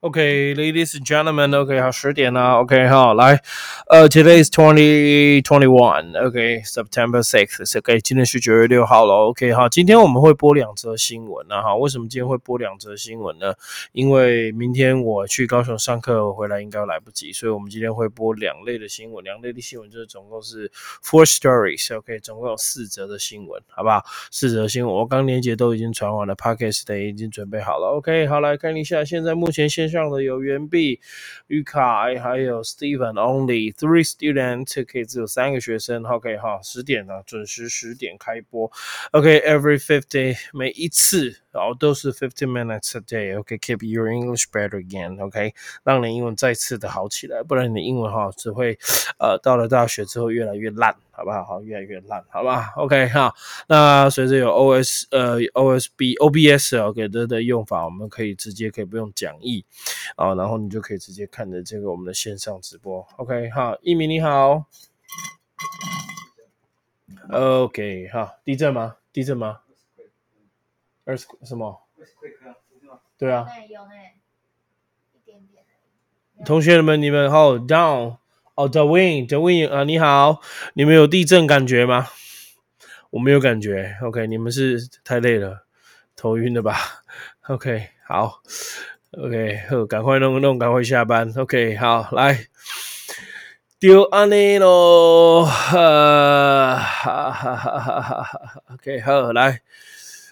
OK，ladies and gentlemen, OK，好，十点了，OK，好，来，呃，Today is twenty twenty one，OK，September sixth，OK，今天是九月六号了，OK，好，今天我们会播两则新闻呢，哈，为什么今天会播两则新闻呢？因为明天我去高雄上课回来应该来不及，所以我们今天会播两类的新闻，两类的新闻就是总共是 four stories，OK，总共有四则的新闻，好不好？四则新闻，我刚连接都已经传完了，Podcast 的已经准备好了，OK，好，来看一下，现在目前现上的有袁碧、于凯，还有 Steven，Only three students，可以只有三个学生，OK 哈，十点了，准时十点开播，OK，every fifty，每一次，然后都是 fifty minutes a day，OK，keep your English better again，OK，让你英文再次的好起来，不然你的英文哈只会，呃，到了大学之后越来越烂。好不好？好，越来越烂，好吧？OK 哈，那随着有 OS 呃 OSB OBS OK 的的用法，我们可以直接可以不用讲义啊，然后你就可以直接看着这个我们的线上直播。OK 哈，一鸣你好，OK 哈，地震吗？地震吗？二十什么？对啊，有呢，一点点。同学们，你们好，Down。哦，The Win，The Win 啊，你好，你们有地震感觉吗？我没有感觉。OK，你们是太累了，头晕了吧？OK，好，OK，呵，赶快弄弄，赶快下班。OK，好，来，丢安尼咯，哈哈哈哈哈哈。OK，好，来。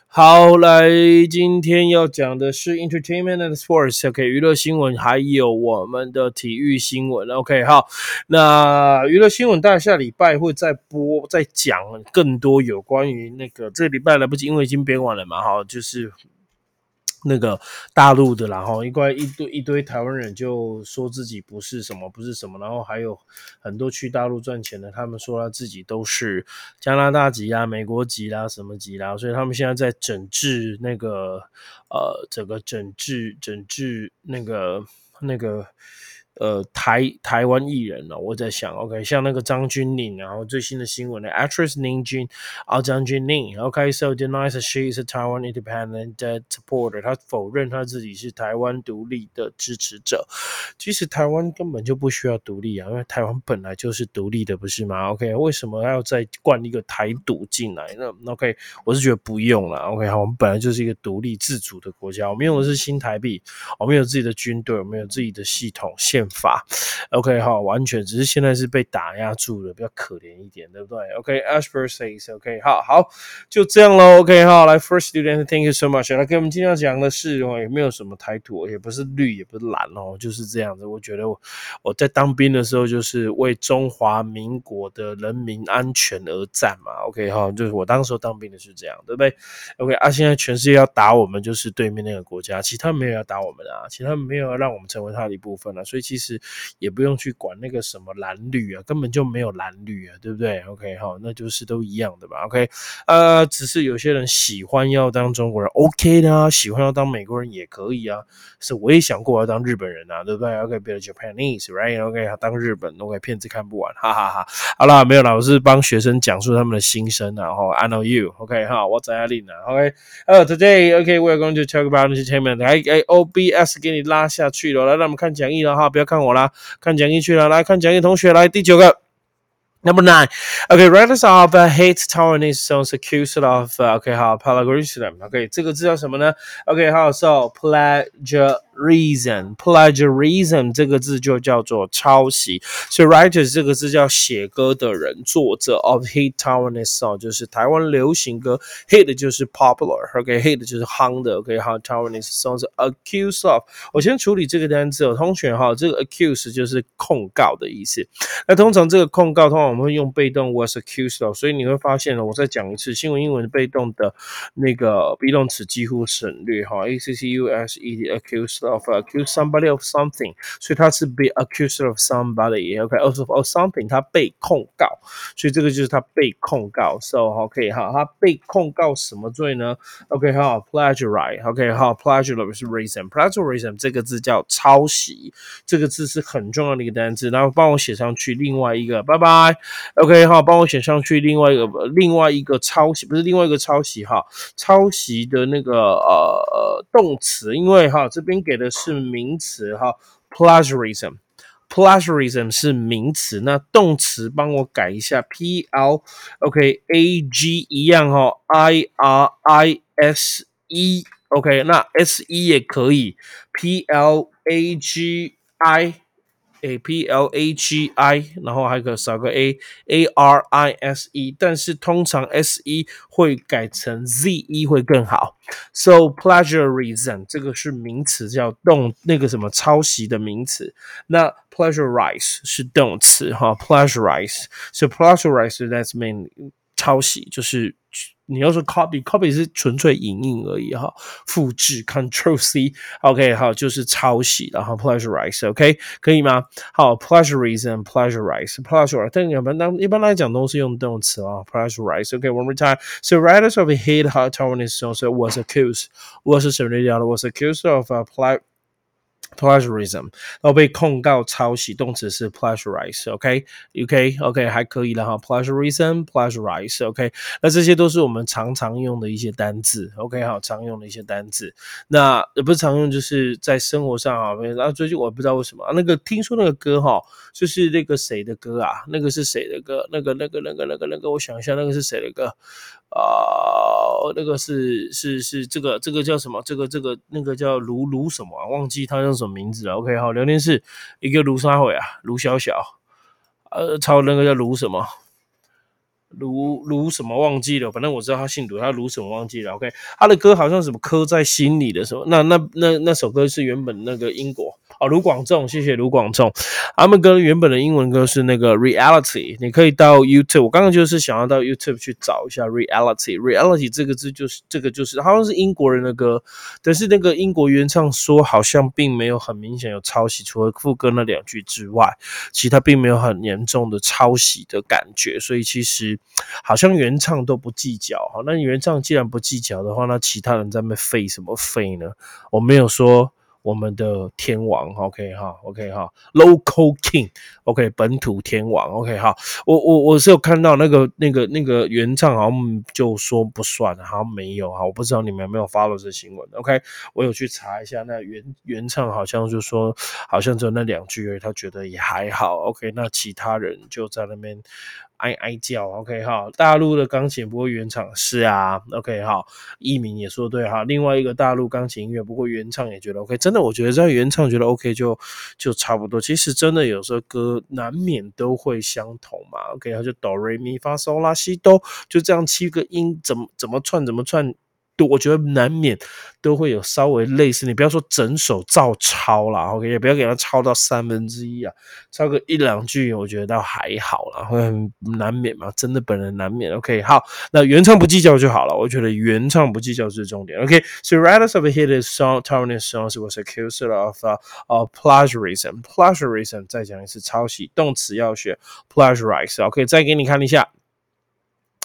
好，来，今天要讲的是 entertainment and sports，OK，娱乐新闻，还有我们的体育新闻，OK，好，那娱乐新闻，大下礼拜会再播，再讲更多有关于那个，这礼拜来不及，因为已经编完了嘛，哈，就是。那个大陆的，然后一块一堆一堆台湾人就说自己不是什么不是什么，然后还有很多去大陆赚钱的，他们说他自己都是加拿大籍啊、美国籍啦、什么籍啦，所以他们现在在整治那个呃，整个整治整治那个那个。呃，台台湾艺人呢？我在想，OK，像那个张钧甯，然后最新的新闻呢，actress 宁君啊，张钧甯，OK，so denies she is a Taiwan independent supporter，他否认他自己是台湾独立的支持者。其实台湾根本就不需要独立啊，因为台湾本来就是独立的，不是吗？OK，为什么要再灌一个台独进来呢？OK，我是觉得不用了。OK，我们本来就是一个独立自主的国家，我们用的是新台币，我们有自己的军队，我们有自己的系统宪。法，OK 哈，完全只是现在是被打压住了，比较可怜一点，对不对？OK，Ashbur says，OK，好好，就这样喽，OK 哈，来，First student，Thank you so much。来，给我们今天要讲的是哦，也没有什么台独，也不是绿，也不是蓝哦，就是这样子。我觉得我我在当兵的时候，就是为中华民国的人民安全而战嘛，OK 哈，就是我当时候当兵的是这样，对不对？OK 啊，现在全世界要打我们，就是对面那个国家，其他没有要打我们啊，其他没有要让我们成为他的一部分啊，所以其。是也不用去管那个什么蓝绿啊，根本就没有蓝绿啊，对不对？OK 哈，那就是都一样的吧。OK，呃，只是有些人喜欢要当中国人，OK 的啊，喜欢要当美国人也可以啊。是我也想过要当日本人啊，对不对？OK，be a Japanese，right？OK，当日本，OK，骗子看不完，哈哈哈。好了，没有了，我是帮学生讲述他们的心声然后，I know you，OK 哈，我在哪里呢？OK，呃，Today，OK，we're going to talk about entertainment。哎哎，OBS 给你拉下去了，来，让我们看讲义了哈，不要看。我啦，看讲义去了，来看讲义，同学来第九个。Number nine. Okay, writers of uh, hate Taiwanese songs accused of okay 好 plagiarism. Okay，这个字叫什么呢？Okay 好，so pleasure reason plagiarism 这个字就叫做抄袭。所以 writer 这个字叫写歌的人，作者 of hate Taiwanese song 就是台湾流行歌，hate 就是 popular，OK，hate 就是夯的，OK 好，Taiwanese songs accuse of。我先处理这个单词哦，同学哈，这个 accuse 就是控告的意思。那通常这个控告通常我们会用被动 was accused of，所以你会发现呢，我再讲一次，新闻英文的被动的那个 be 动词几乎省略哈，a c c u s e d accused of，accuse somebody of something，所以它是 be accused of somebody，OK，of of something，他被控告，所以这个就是他被控告，so OK 哈，他被控告什么罪呢？OK 哈，plagiarize，OK 哈，plagiarism，plagiarism 这个字叫抄袭，这个字是很重要的一个单词，然后帮我写上去，另外一个，拜拜。OK 哈，帮我写上去。另外一个，另外一个抄袭不是另外一个抄袭哈，抄袭的那个呃动词，因为哈这边给的是名词哈，plagiarism，plagiarism 是名词，那动词帮我改一下，p l OK a g 一样哈，i r i s e，OK，那 s e 也可以，p l a g i。A P L A G I，然后还可少个 A A R I S E，但是通常 S E 会改成 Z E 会更好。So plagiarism 这个是名词，叫动那个什么抄袭的名词。那 plagiarize 是动词哈，plagiarize。So plagiarize that's mean 抄袭，就是。你要说 copy，copy 是纯粹影印而已哈，复制 Control C，OK 好，就是抄袭，然后 plagiarize，OK 可以吗？好，plagiarism，plagiarize，plagiarize，但一般当一般来讲都是用动词啊，plagiarize，OK，one more time。So writers of hate hot Taiwanese songs was accused was 什么的 was accused of a plag plagiarism，然后被控告抄袭，动词是 plagiarize，OK，OK，OK，还可以了哈，plagiarism，plagiarize，OK，那这些都是我们常常用的一些单字，OK，好，常用的一些单字。那也不是常用，就是在生活上啊，然后最近我不知道为什么，那个听说那个歌哈，就是那个谁的歌啊？那个是谁的歌？那个、那个、那个、那个、那个，我想一下，那个是谁的歌？啊，那个是是是这个这个叫什么？这个这个那个叫卢卢什么？忘记他叫什么名字啊。OK，好，聊天室一个卢三伟啊，卢小小，呃，超那个叫卢什么？卢卢什么忘记了？反正我知道他姓卢，他卢什么忘记了？OK，他的歌好像什么刻在心里的什么？那那那那首歌是原本那个英国。哦，卢广仲，谢谢卢广仲。他们歌原本的英文歌是那个 Reality，你可以到 YouTube。我刚刚就是想要到 YouTube 去找一下 Reality。Reality 这个字就是这个就是好像是英国人的歌，但是那个英国原唱说好像并没有很明显有抄袭，除了副歌那两句之外，其他并没有很严重的抄袭的感觉。所以其实好像原唱都不计较哈。那原唱既然不计较的话，那其他人在那费什么费呢？我没有说。我们的天王，OK 哈，OK 哈，Local King，OK 本土天王，OK 哈，我我我是有看到那个那个那个原唱好像就说不算，好像没有哈，我不知道你们有没有 follow 这新闻，OK，我有去查一下，那原原唱好像就说好像只有那两句而已，他觉得也还好，OK，那其他人就在那边。哀哀叫，OK 哈，大陆的钢琴不过原唱是啊，OK 哈，艺名也说对哈，另外一个大陆钢琴音乐不过原唱也觉得 OK，真的我觉得在原唱觉得 OK 就就差不多，其实真的有时候歌难免都会相同嘛，OK，他就哆瑞咪发嗦拉西哆，就这样七个音怎么怎么串怎么串。我觉得难免都会有稍微类似，你不要说整首照抄啦，OK，也不要给他抄到三分之一啊，抄个一两句，我觉得倒还好啦，会难免嘛，真的本人难免，OK，好，那原唱不计较就好了，我觉得原唱不计较是重点 OK，So writers of hit song Taiwanese songs was accused of of plagiarism，plagiarism 再讲一次抄袭，动词要学 plagiarize，OK，再给你看一下。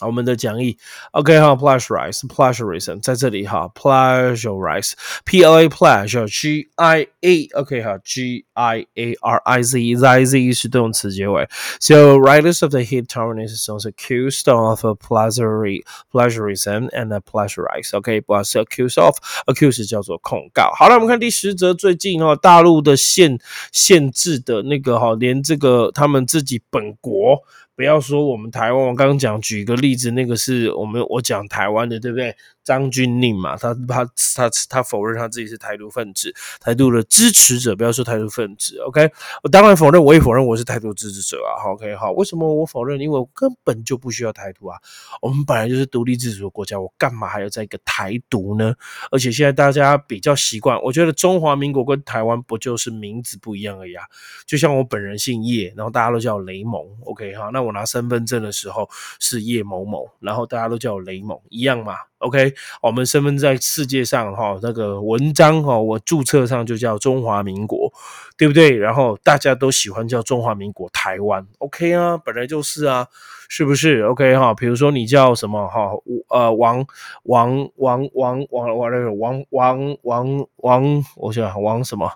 我们的讲义，OK 哈，plagiarize，plagiarism 在这里哈，plagiarize，P L A pleasure，G I A，OK 哈，G I A R I Z，Z Z 是动词结尾。So writers of the hit Taiwanese songs accused of plagiarism and plagiarize，OK，不是 accused of，accused 叫做控告。好了，我们看第十则，最近哦，大陆的限限制的那个哈，连这个他们自己本国。不要说我们台湾，我刚刚讲举一个例子，那个是我们我讲台湾的，对不对？张钧甯嘛，他他他他否认他自己是台独分子，台独的支持者。不要说台独分子，OK？我当然否认，我也否认我是台独支持者啊。OK，好，为什么我否认？因为我根本就不需要台独啊，我们本来就是独立自主的国家，我干嘛还要在一个台独呢？而且现在大家比较习惯，我觉得中华民国跟台湾不就是名字不一样而已啊？就像我本人姓叶，然后大家都叫我雷蒙，OK 哈？那我拿身份证的时候是叶某某，然后大家都叫我雷蒙，一样嘛？OK，我们身份在世界上哈，那个文章哈，我注册上就叫中华民国，对不对？然后大家都喜欢叫中华民国台湾，OK 啊，本来就是啊，是不是？OK 哈，比如说你叫什么哈？呃，王王王王王王那个王王王王，我想王什么？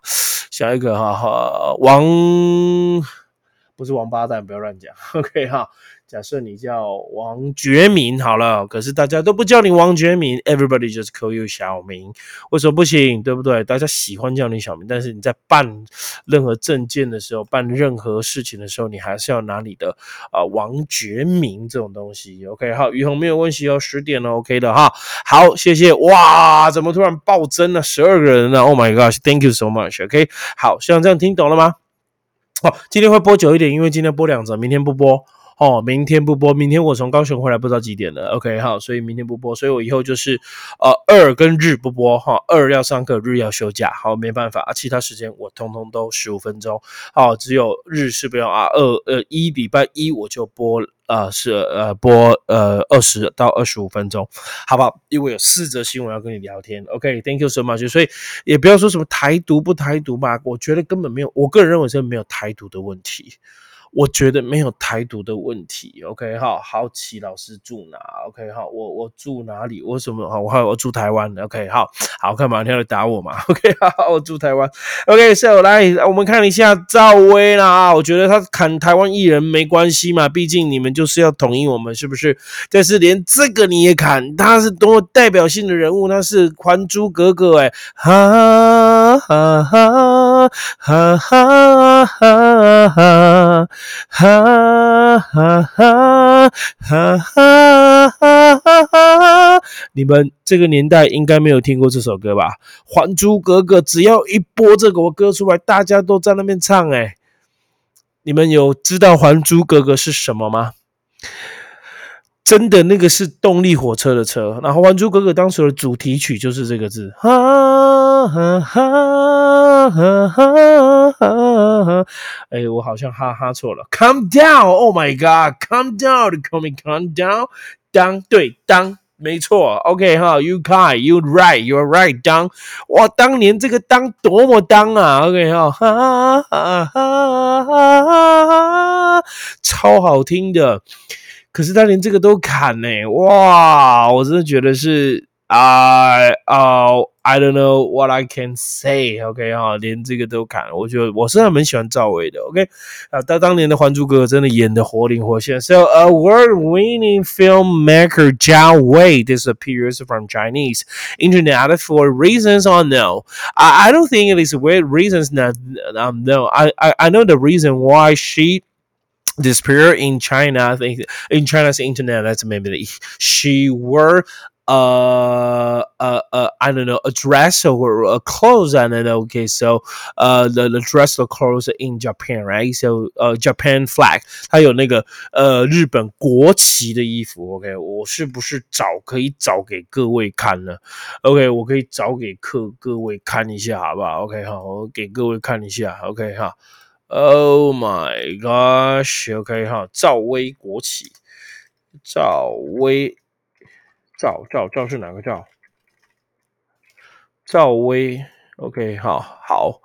下一个哈哈王。不是王八蛋，不要乱讲。OK 哈，假设你叫王觉明好了，可是大家都不叫你王觉明，everybody just call you 小明，为什么不行？对不对？大家喜欢叫你小明，但是你在办任何证件的时候，办任何事情的时候，你还是要拿你的啊王觉明这种东西。OK，好，于红没有问题哦，十点了，OK 的哈。好，谢谢。哇，怎么突然暴增了十二个人呢？Oh my gosh，Thank you so much。OK，好，像这样听懂了吗？哦，今天会播久一点，因为今天播两则，明天不播。哦，明天不播，明天我从高雄回来，不知道几点了。OK，好，所以明天不播，所以我以后就是呃二跟日不播哈，二要上课，日要休假，好，没办法啊，其他时间我通通都十五分钟，好，只有日是不用啊，二呃一礼拜一我就播呃是呃播呃二十到二十五分钟，好不好？因为有四则新闻要跟你聊天。OK，Thank you so much。所以也不要说什么台独不台独吧，我觉得根本没有，我个人认为是没有台独的问题。我觉得没有台独的问题，OK 哈，好奇老师住哪？OK 哈，我我住哪里？我什么？好，我我住台湾，OK 好，好看嘛，你要来打我嘛？OK 好，我住台湾，OK，So 来，我们看一下赵薇啦，我觉得他砍台湾艺人没关系嘛，毕竟你们就是要统一我们，是不是？但是连这个你也砍，他是多么代表性的人物，他是《还珠格格》哎，哈哈哈哈哈哈哈。哈哈哈哈哈哈哈哈！你们这个年代应该没有听过这首歌吧？《还珠格格》只要一播这个我歌出来，大家都在那边唱。哎，你们有知道《还珠格格》是什么吗？真的，那个是动力火车的车。然后，《还珠格格》当时的主题曲就是这个字。哈哈哈哈哈哈哈！哎，我好像哈哈错了。Come down, oh my God, come down, come come down, 当对当没错。OK 哈，You kind, you right, you're right. 当哇，当年这个当多么当啊！OK 哈，哈哈哈哈哈，超好听的。可是他连这个都砍呢，哇！我真的觉得是 啊啊，I don't know what I can say。OK 哈，连这个都砍，我觉得我是还蛮喜欢赵薇的。OK 啊，他当年的《还珠格格》真的演的活灵活现。So award-winning filmmaker Zhao Wei disappears from Chinese internet for reasons unknown. I I don't think it is weird reasons. That um no, I I I know the reason why she disappear in China. I think in China's internet, that's maybe she were uh, uh, uh, I don't know, a dress or a clothes. I don't know. Okay, so uh, the, the dress or clothes in Japan, right? So uh, Japan flag，它有那个呃日本国旗的衣服。OK，我是不是找可以找给各位看呢？OK，我可以找给各各位看一下，好不好？OK，好，我给各位看一下。OK，哈。Oh my gosh！OK 哈，赵薇国旗，赵薇， 赵赵赵是哪个赵？赵薇，OK 好，好，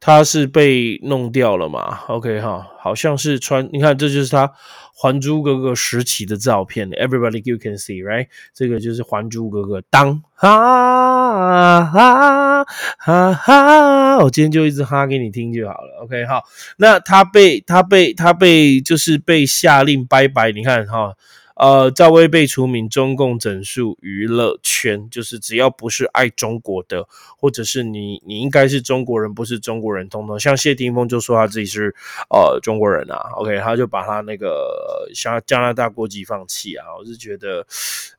他是被弄掉了嘛？OK 哈，好像是穿，你看这就是他。《还珠格格》时期的照片，Everybody you can see, right？这个就是《还珠格格》当哈哈哈哈，我今天就一直哈给你听就好了，OK？好，那他被他被他被就是被下令拜拜，你看哈。呃，赵薇被除名中共整数娱乐圈，就是只要不是爱中国的，或者是你你应该是中国人，不是中国人，通通像谢霆锋就说他自己是呃中国人啊，OK，他就把他那个加加拿大国籍放弃啊，我是觉得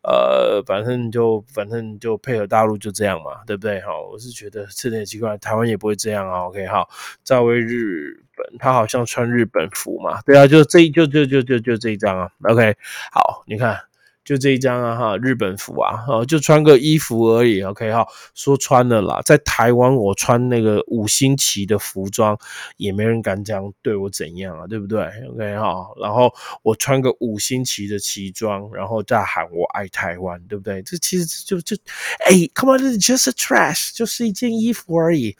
呃，反正就反正就配合大陆就这样嘛，对不对？哈，我是觉得这点奇怪，台湾也不会这样啊，OK，好，赵薇日。本他好像穿日本服嘛，对啊，就这就就就就就这一张啊，OK，好，你看。就这一张啊哈，日本服啊，哦，就穿个衣服而已，OK 哈，说穿了啦，在台湾我穿那个五星旗的服装，也没人敢这样对我怎样啊，对不对？OK 哈，然后我穿个五星旗的旗装，然后再喊我爱台湾，对不对？这其实就就，哎，Come on，just a dress，就是一件衣服而已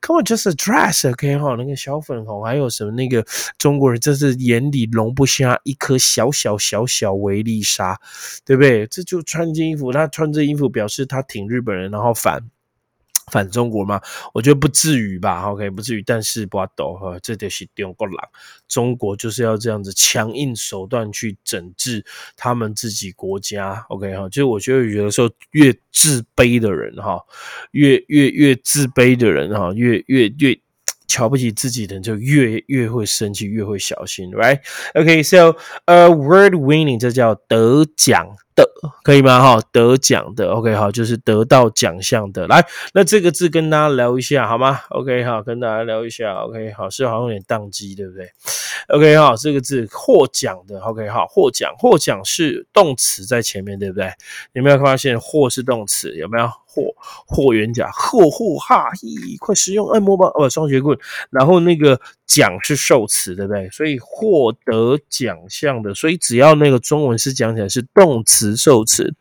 ，Come on，just a dress，OK 哈，那个小粉红，还有什么那个中国人，这是眼里容不下一颗小小小小维丽莎。对不对？这就穿这件衣服，他穿这衣服表示他挺日本人，然后反反中国吗？我觉得不至于吧，OK，不至于。但是不抖哈，这就是中国狼。中国就是要这样子强硬手段去整治他们自己国家，OK 哈。就我觉得有的时候越自卑的人哈，越越越自卑的人哈，越越越瞧不起自己的人就越越会生气，越会小心，Right？OK，So a word winning，这叫得奖。的可以吗？哈，得奖的，OK，好，就是得到奖项的。来，那这个字跟大家聊一下好吗？OK，好，跟大家聊一下。OK，好，是好像有点宕机，对不对？OK，哈，这个字获奖的，OK，哈，获奖，获奖是动词在前面，对不对？有没有发现获是动词？有没有？获霍元甲，霍霍哈嘿，快使用按摩棒哦，双节棍。然后那个奖是受词，对不对？所以获得奖项的，所以只要那个中文是讲起来是动词受词，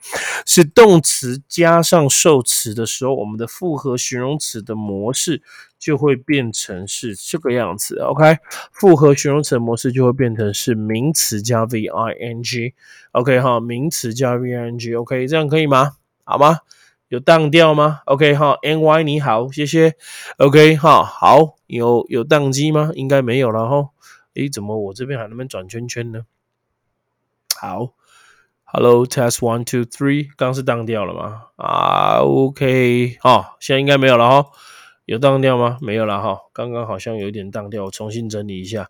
是动词加上受词的时候，我们的复合形容词的模式就会变成是这个样子。OK，复合形容词模式就会变成是名词加 v i n g。OK 哈，名词加 v i n g。OK，这样可以吗？好吗？有宕掉吗？OK 哈，N Y 你好，谢谢。OK 哈，好，有有宕机吗？应该没有了哈。诶，怎么我这边还能不能转圈圈呢？好，Hello test one two three，刚是宕掉了吗？啊，OK 哈，现在应该没有了哈。有当掉吗？没有了哈，刚刚好像有点当掉，我重新整理一下。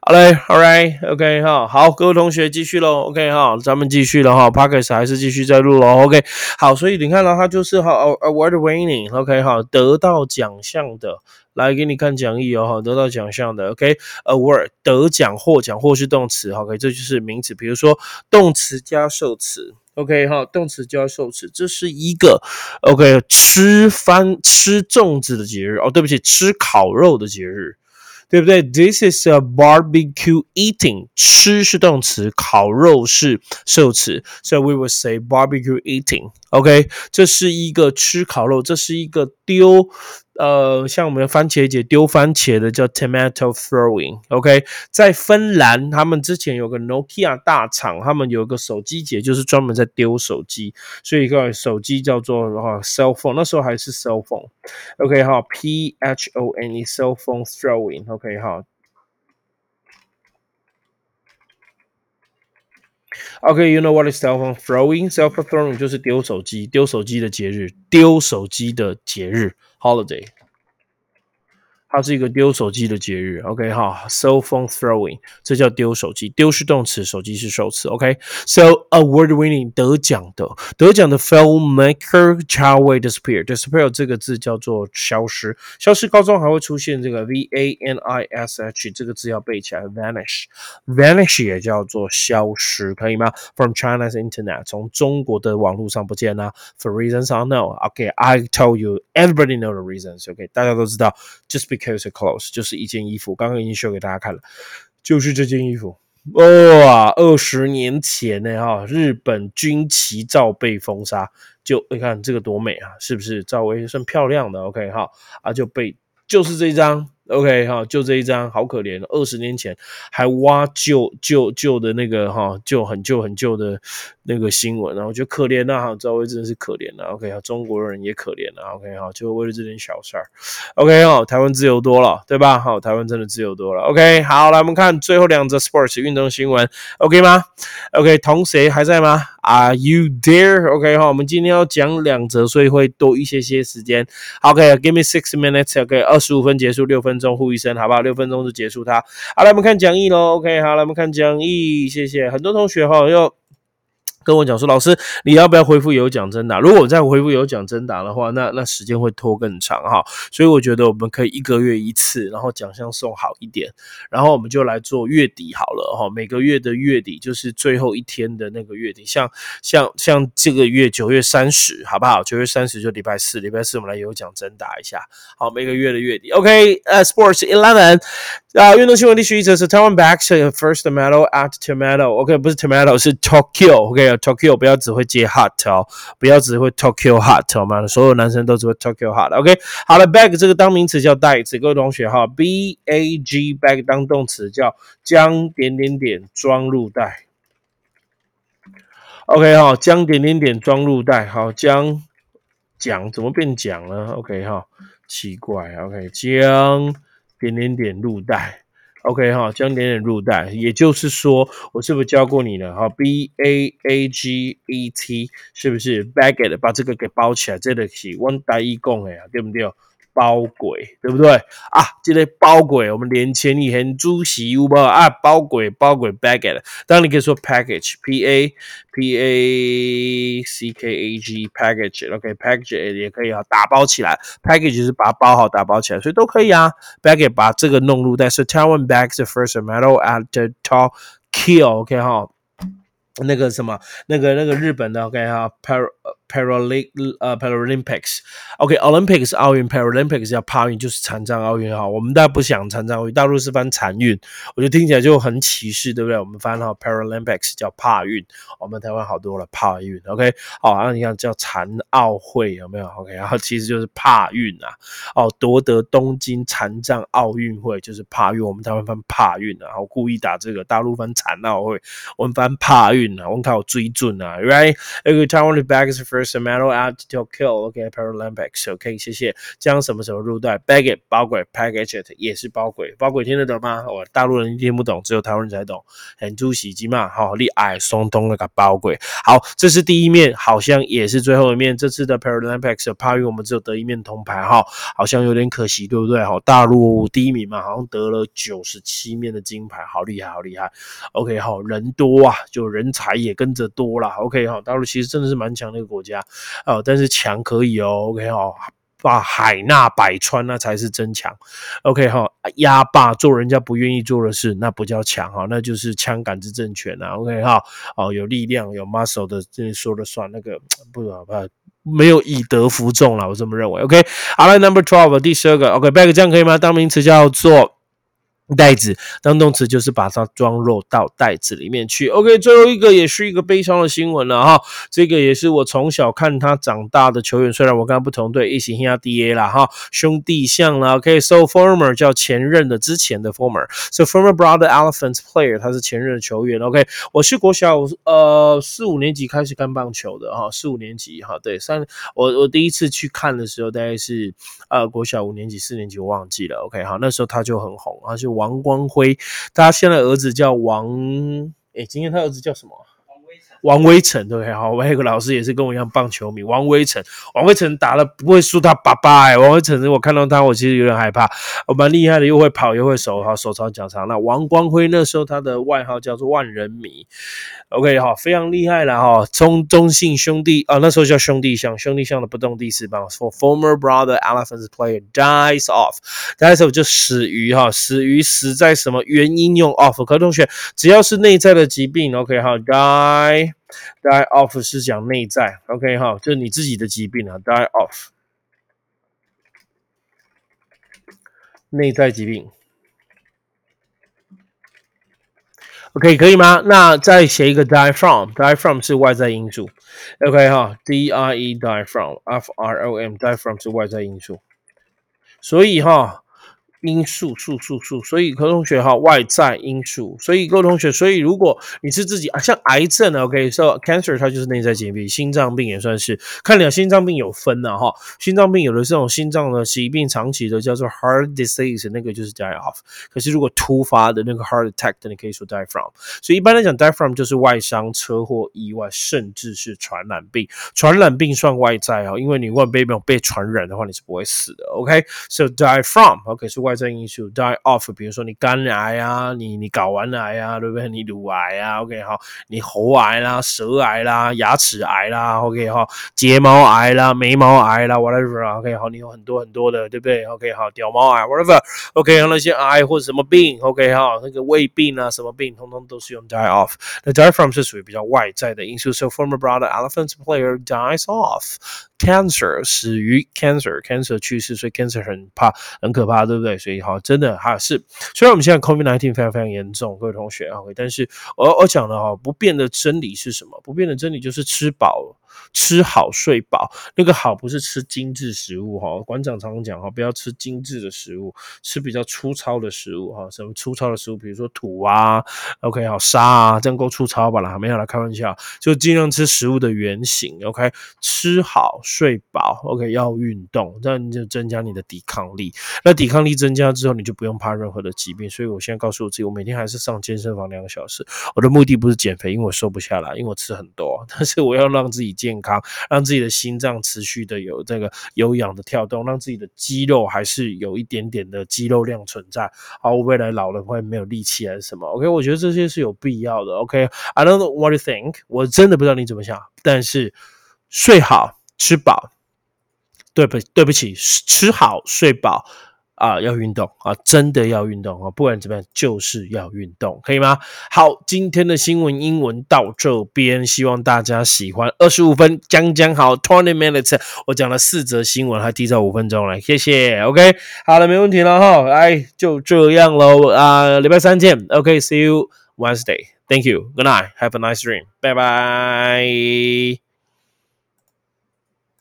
好嘞，All right，OK 哈，好，各位同学继续喽，OK 哈，咱们继续了哈 p a r k e s 还是继续在录喽，OK 好，所以你看到它就是哈，award winning，OK 哈，得到奖项的，来给你看讲义哦哈，得到奖项的，OK，award 得奖获奖或是动词，OK 这就是名词，比如说动词加受词。OK 哈，动词加受词，这是一个 OK 吃番吃粽子的节日哦，对不起，吃烤肉的节日，对不对？This is a barbecue eating，吃是动词，烤肉是受词，So we will say barbecue eating。OK，这是一个吃烤肉，这是一个丢。呃，像我们的番茄节丢番茄的叫 tomato throwing。OK，在芬兰，他们之前有个 Nokia 大厂，他们有个手机节，就是专门在丢手机，所以一个手机叫做哈 cell phone，那时候还是 cell phone。OK 哈，P H O N E cell phone throwing。OK 哈。OK，you know what is cell phone throwing？cell phone throwing 就是丢手机，丢手机的节日，丢手机的节日。Holiday 它是一个丢手机的节日，OK 哈，cell phone throwing，这叫丢手机，丢是动词，手机是受词，OK，so award winning 得奖的，得奖的 filmmaker Chadwick disappear，disappear 这个字叫做消失，消失高中还会出现这个 v a n i s h 这个字要背起来，vanish，vanish 也叫做消失，可以吗？From China's internet，从中国的网络上不见啦，for reasons unknown，OK，I tell you，everybody know the reasons，OK，大家都知道，just be Case clothes 就是一件衣服，刚刚已经 show 给大家看了，就是这件衣服。哇，二十年前呢，哈，日本军旗照被封杀，就你看这个多美啊，是不是？赵薇算漂亮的，OK 哈，啊就被就是这张。OK 哈，就这一张，好可怜。二十年前还挖旧旧旧的那个哈，旧很旧很旧的那个新闻，然后就可怜呐哈，赵薇真的是可怜了。OK 哈，中国人也可怜了。OK 哈，就为了这点小事儿。OK 哈，台湾自由多了，对吧？好，台湾真的自由多了。OK 好，来我们看最后两则 Sports 运动新闻，OK 吗？OK，同谁还在吗？Are you there? OK 哈，我们今天要讲两则，所以会多一些些时间。OK，Give me six minutes. OK，二十五分结束，六分钟呼一声，好不好？六分钟就结束它。好，来我们看讲义喽。OK，好，来我们看讲义，谢谢。很多同学哈又。跟我讲说，老师，你要不要恢复有奖征答？如果我再恢复有奖征答的话，那那时间会拖更长哈。所以我觉得我们可以一个月一次，然后奖项送好一点，然后我们就来做月底好了哈。每个月的月底就是最后一天的那个月底，像像像这个月九月三十，好不好？九月三十就礼拜四，礼拜四我们来有奖征答一下。好，每个月的月底，OK，呃，Sports Eleven。啊，运动新闻第十一则是 Taiwan backs first medal at Tomato，OK，不是 Tomato，是 Tokyo，OK，Tokyo 不要只会接 hot 哦，不要只会 Tokyo hot 好吗？所有男生都只会 Tokyo hot，OK，好了，bag 这个当名词叫袋子，各位同学哈，B A G bag 当动词叫将点点点装入袋，OK 哈，将点点点装入袋，好将。讲怎么变讲呢？OK 哈，奇怪，OK 将点点点入袋，OK 哈，将点点入袋，也就是说，我是不是教过你了？哈，B A A G E T 是不是 baget 把这个给包起来？这个是我大一讲的呀，对不对？包轨对不对啊？这个包轨，我们连前一很主席有无啊？包轨包轨 baggage，当然你可以说 package，p a p a c k a g package，OK，package 也可以啊，打包起来，package 是把它包好，打包起来，所以都可以啊。baggage 把这个弄入袋，是 Taiwan bags the first metal at the top kill，OK 哈。那个什么，那个那个日本的，OK 哈，per Paralympic 呃 Paralympics，OK，Olympics 奥运，Paralympics 叫帕运，就是残障奥运哈。我们大家不想残障奥运，大陆是翻残运，我觉得听起来就很歧视，对不对？我们翻哈 Paralympics 叫帕运，我们台湾好多了帕运，OK，好，然后你看叫残奥会有没有？OK，然后其实就是帕运啊，哦，夺得东京残障奥运会就是帕运，我们台湾翻帕运啊，我故意打这个，大陆翻残奥会，我们翻帕运。啊，我们靠追准啊，right？那个 first medal at Tokyo，OK，Paralympics，OK，谢谢。将什么什么入袋？bag it 包轨，package it 也是包轨，包轨听得懂吗？我大陆人听不懂，只有台湾人才懂。很猪洗机嘛，好，厉害松东那个包轨。好，这是第一面，好像也是最后一面。这次的 Paralympics 帕运我们只有得一面铜牌，哈，好像有点可惜，对不对？好，大陆第一名嘛，好像得了九十七面的金牌，好厉害，好厉害。OK，好人多啊，就人。才也跟着多了，OK 哈，大陆其实真的是蛮强的一个国家哦，但是强可以哦，OK 哈，把海纳百川那才是真强，OK 哈，压霸做人家不愿意做的事，那不叫强哈，那就是枪杆子政权啊，OK 哈，哦有力量有 muscle 的这说了算，那个不好吧，没有以德服众了，我这么认为，OK，好了，Number Twelve 第十二个，OK，bag 这样可以吗？当名词叫做。袋子当动词就是把它装入到袋子里面去。OK，最后一个也是一个悲伤的新闻了哈。这个也是我从小看他长大的球员，虽然我跟他不同队，一起听下 DA 啦哈，兄弟像啦。OK，so former 叫前任的之前的 former，so former brother elephants player 他是前任的球员。OK，我是国小呃四五年级开始看棒球的哈，四五年级哈，对三我我第一次去看的时候大概是呃国小五年级四年级我忘记了。OK，好，那时候他就很红，他就。王光辉，他现在儿子叫王，哎，今天他儿子叫什么？王威成，对，好，我还有个老师也是跟我一样棒球迷，王威成，王威成打了不会输他爸爸哎，王威成，我看到他，我其实有点害怕，我蛮厉害的，又会跑又会守，哈，手长脚长。那王光辉那时候他的外号叫做万人迷，OK，好，非常厉害了哈，中中信兄弟啊，那时候叫兄弟象，兄弟象的不动第四棒，For former brother elephants player dies off，dies off 就死于哈，死于死在什么原因用 off，可同学只要是内在的疾病，OK，好，die。Die off 是讲内在，OK 哈，就是你自己的疾病啊。Die off，内在疾病，OK 可以吗？那再写一个 die from，die from 是外在因素，OK 哈，D R E die from，F R O M die from 是外在因素，所以哈。因素，素素素，所以各位同学哈，外在因素，所以各位同学，所以如果你是自己啊，像癌症，OK，说 cancer 它就是内在疾病，心脏病也算是，看了心脏病有分的哈，心脏病有的这种心脏的疾病，长期的叫做 heart disease，那个就是 die off，可是如果突发的那个 heart attack，你可以说 die from，所以一般来讲 die from 就是外伤、车祸、意外，甚至是传染病，传染病算外在啊，因为你如果被被传染的话，你是不会死的，OK，so die from，OK 是外。外在因素 die off，比如说你肝癌啊，你你睾丸癌啊，对不对？你乳癌啊，OK 好，你喉癌啦、舌癌啦、牙齿癌啦，OK 好，睫毛癌啦、眉毛癌啦，whatever，OK 好，你有很多很多的，对不对？OK 好，屌毛癌，whatever，OK 那些癌或者什么病，OK 哈，那个胃病啊，什么病，通通都是用 die off。那 die from 是属于比较外在的因素，so former brother elephant player dies off。Cancer 死于 cancer，cancer 去世，所以 cancer 很怕，很可怕，对不对？所以哈，真的哈是，虽然我们现在 COVID nineteen 非常非常严重，各位同学啊，但是我我讲的哈，不变的真理是什么？不变的真理就是吃饱吃好睡饱。那个好不是吃精致食物哈，馆长常常讲哈，不要吃精致的食物，吃比较粗糙的食物哈。什么粗糙的食物？比如说土啊，OK，好沙啊，这样够粗糙吧啦？没有啦，开玩笑，就尽量吃食物的原型。OK，吃好睡饱，OK，要运动，这样就增加你的抵抗力。那抵抗力增加之后，你就不用怕任何的疾病。所以我现在告诉我自己，我每天还是上健身房两个小时。我的目的不是减肥，因为我瘦不下来，因为我吃很多。但是我要让自己健康，让自己的心脏持续的有这个有氧的跳动，让自己的肌肉还是有一点点的肌肉量存在。好，未来老了会没有力气还是什么？OK，我觉得这些是有必要的。OK，I don't know what you think，我真的不知道你怎么想。但是睡好吃饱，对不对不起，吃好睡饱。啊，要运动啊，真的要运动啊！不管怎么样，就是要运动，可以吗？好，今天的新闻英文到这边，希望大家喜欢。二十五分将将好，twenty minutes，我讲了四则新闻，还提早五分钟了，谢谢。OK，好了，没问题了哈，哎就这样喽啊，礼拜三见。OK，see you Wednesday，Thank you，Good night，Have a nice dream，拜拜。